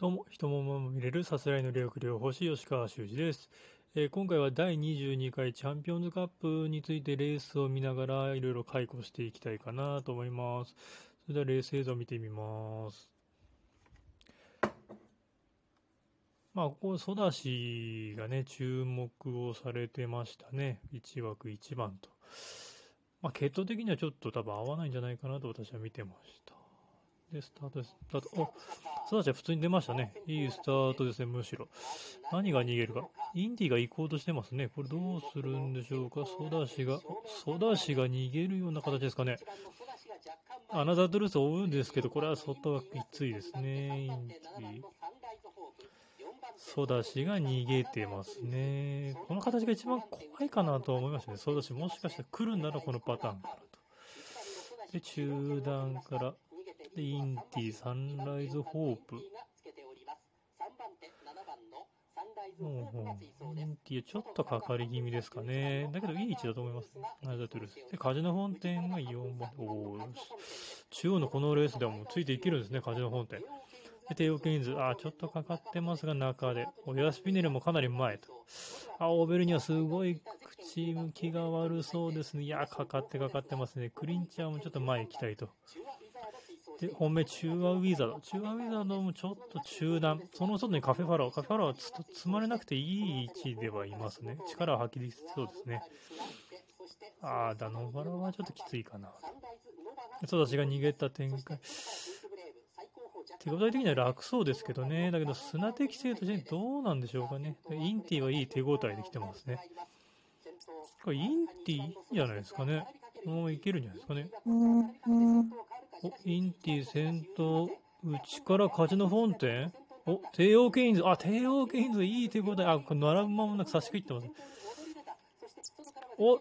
どうも、人も物も見れるさすらいの力療法士吉川修司です、えー、今回は第22回チャンピオンズカップについてレースを見ながらいろいろ解雇していきたいかなと思います。それではレース映像を見てみます。まあ、ここ、ソダシがね、注目をされてましたね。1枠1番と。まあ、血統的にはちょっと多分合わないんじゃないかなと私は見てました。で、スタートです。スタート。お、ソダシは普通に出ましたね。いいスタートですね、むしろ。何が逃げるか。インディが行こうとしてますね。これどうするんでしょうか。ソダシが、ソダシが逃げるような形ですかね。アナザードルースを追うんですけど、これは外はきついですね。インディ。ソダシが逃げてますね。この形が一番怖いかなと思いましたね。ソダシもしかしたら来るんならこのパターンかなと。で、中段からで、インティ、サンライズホープ。うんう、インティちょっとかかり気味ですかね。だけどいい位置だと思います。アナザートゥルース。で、カジノフォンテンが4番。お中央のこのレースではもうついていけるんですね、カジノフォンテン。で、テーオーケインズ。あ、ちょっとかかってますが、中で。エアスピネルもかなり前と。あ、オーヴェルニュはすごい口向きが悪そうですね。いや、かかってかかってますね。クリンチャーもちょっと前行きたいと。で、本命、中和ウィザード。中和ウィザードもちょっと中段。その外にカフェファロー。カフェファローはつ積まれなくていい位置ではいますね。力を発揮できそうですね。あー、ダノバラはちょっときついかな。人たちが逃げた展開。手応え的には楽そうですけどね。だけど砂適性としてどうなんでしょうかね。インティはいい手応えできてますね。これインティいいんじゃないですかね。このままいけるんじゃないですかね。お、インティ先頭、内からカジノフォンテン？お、テーオーケインズ、あ、テーオーケインズ、いい手応え、あ、これ並ぶ間もなく差し切ってます。お、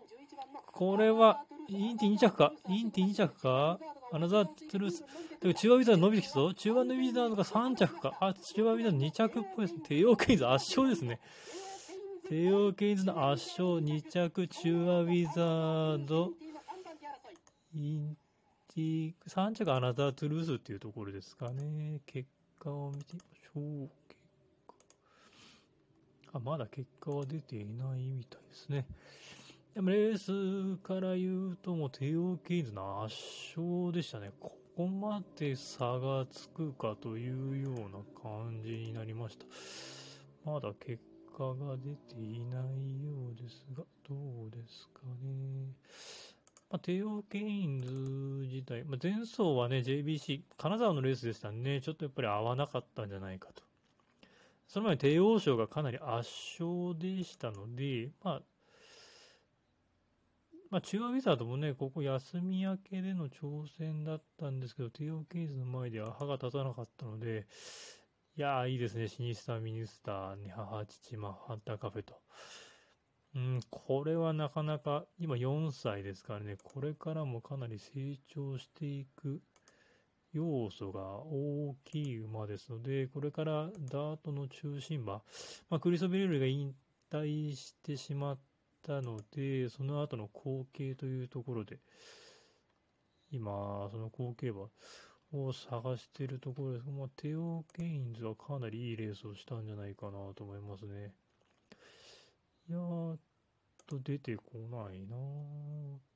これは、インティ2着か？インティ2着か？アナザートゥルース。でもチュウワウィザード伸びてきそうチュウワのウィザードが3着かあ、チュウワウィザード2着っぽいですね。テーオーケインズ圧勝ですね。テーオーケインズの圧勝2着、チュウワウィザード、インティ、3着アナザートゥルースっていうところですかね。結果を見てみましょう。結果。あ、まだ結果は出ていないみたいですね。でもレースから言うともうテーオーケインズの圧勝でしたね。ここまで差がつくかというような感じになりました。まだ結果が出ていないようですが、どうですかね。まあ、帝王ケインズ自体、まあ、前走はね、JBC、金沢のレースでしたね、ちょっとやっぱり合わなかったんじゃないかと。その前に帝王賞がかなり圧勝でしたので、まあ、まあ、中和ウィザードもね、ここ休み明けでの挑戦だったんですけど、帝王ケインズの前では歯が立たなかったので、いやー、いいですね、シニスターミニスター、に母、父、マッハンターカフェと。うん、これはなかなか、今4歳ですからね、これからもかなり成長していく要素が大きい馬ですので、これからダートの中心馬、まあ、クリソベレルが引退してしまったので、その後の後継というところで、今、その後継馬を探しているところですが、まあ、テーオーケインズはかなりいいレースをしたんじゃないかなと思いますね。いやーっと出てこないな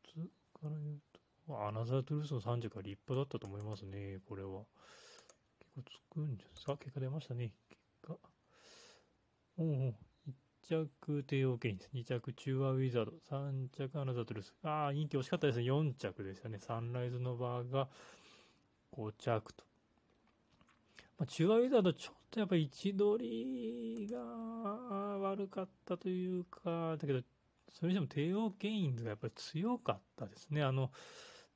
つから言うと、アナザートゥルースの3着は立派だったと思いますね、これは。結構つくんじゃ、さあ、結果出ましたね、結果。おう1着帝王権2着中和ウィザード。3着アナザートゥルース。ああ、インティ惜しかったですね。4着でしたね。サンライズノヴァが5着と。まあ、中和ウィザード、ちょとやっぱり位置取りが悪かったというか、だけど、それにしても帝王ケインズがやっぱり強かったですね。あの、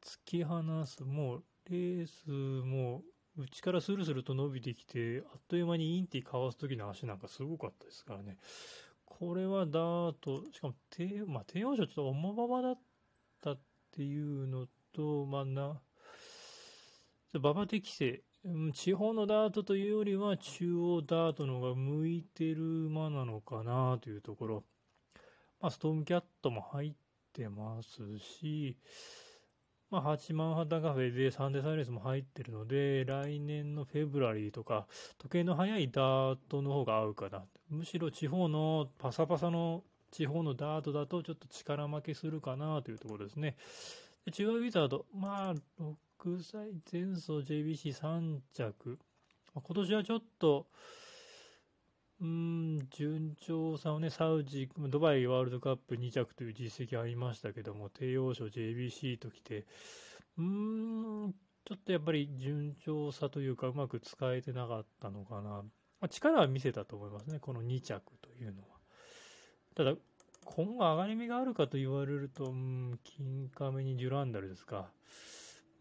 突き放す、もう、レースも、内からスルスルと伸びてきて、あっという間にインティかわす時の足なんかすごかったですからね。これはダート、しかも帝、まあ、帝王賞ちょっと重馬場だったっていうのと、まあな、馬場適正、地方のダートというよりは中央ダートの方が向いてる馬なのかなというところ。まあ、ストームキャットも入ってますし、まあ、8万旗カフェでサンデーサイレンスも入ってるので、来年のフェブラリーとか、時計の速いダートの方が合うかな。むしろ地方のパサパサの地方のダートだとちょっと力負けするかなというところですね。でチュアウィザード、まあ、6歳前走 JBC3 着。今年はちょっと、うん、順調さをね、サウジ、ドバイワールドカップ2着という実績ありましたけども、帝王賞 JBC ときて、うーん、ちょっとやっぱり順調さというか、うまく使えてなかったのかな。ま、力は見せたと思いますね、この2着というのは。ただ、今後上がり目があるかと言われると、うん、金亀にデュランダルですか。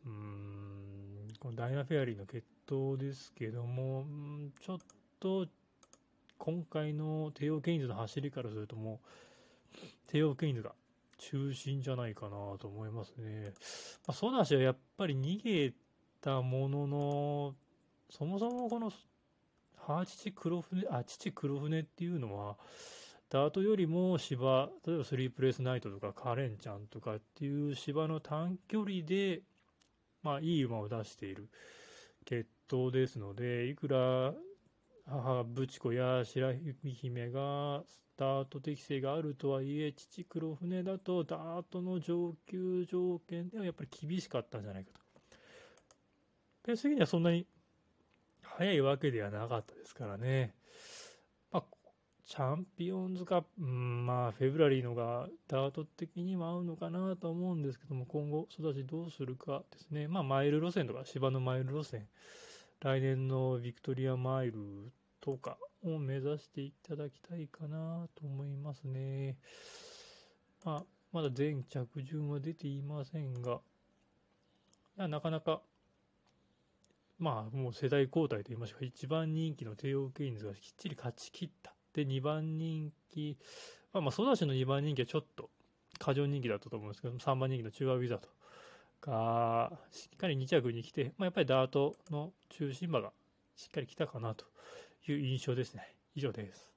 うん、このダイナフェアリーの決闘ですけども、ちょっと今回の帝王ケインズの走りからするともう、帝王ケインズが中心じゃないかなと思いますね。まあ、ソダシはやっぱり逃げたものの、そもそもこの、母父黒船、あ、父黒船っていうのは、ダートよりも芝、例えばスリープレスナイトとかカレンちゃんとかっていう芝の短距離で、まあいい馬を出している決闘ですので、いくら母ブチ子や白姫がスタート適性があるとはいえ父黒船だとダートの上級条件ではやっぱり厳しかったんじゃないかと。ペース的にはそんなに速いわけではなかったですからね、チャンピオンズカップ、うん、まあフェブラリーのがダート的にも合うのかなと思うんですけども今後育ちどうするかですねまあマイル路線とか芝のマイル路線来年のビクトリアマイルとかを目指していただきたいかなと思いますね。まあ、まだ全着順は出ていませんが、なかなか、まあ、もう世代交代といいましょうか、1番人気の帝王ケインズがきっちり勝ち切った。で、2番人気、まあ、まあ、ソダシの2番人気はちょっと過剰人気だったと思うんですけど、3番人気の中和ウィザードがしっかり2着に来て、まあ、やっぱりダートの中心馬がしっかり来たかなという印象ですね。以上です。